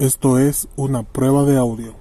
Esto es una prueba de audio.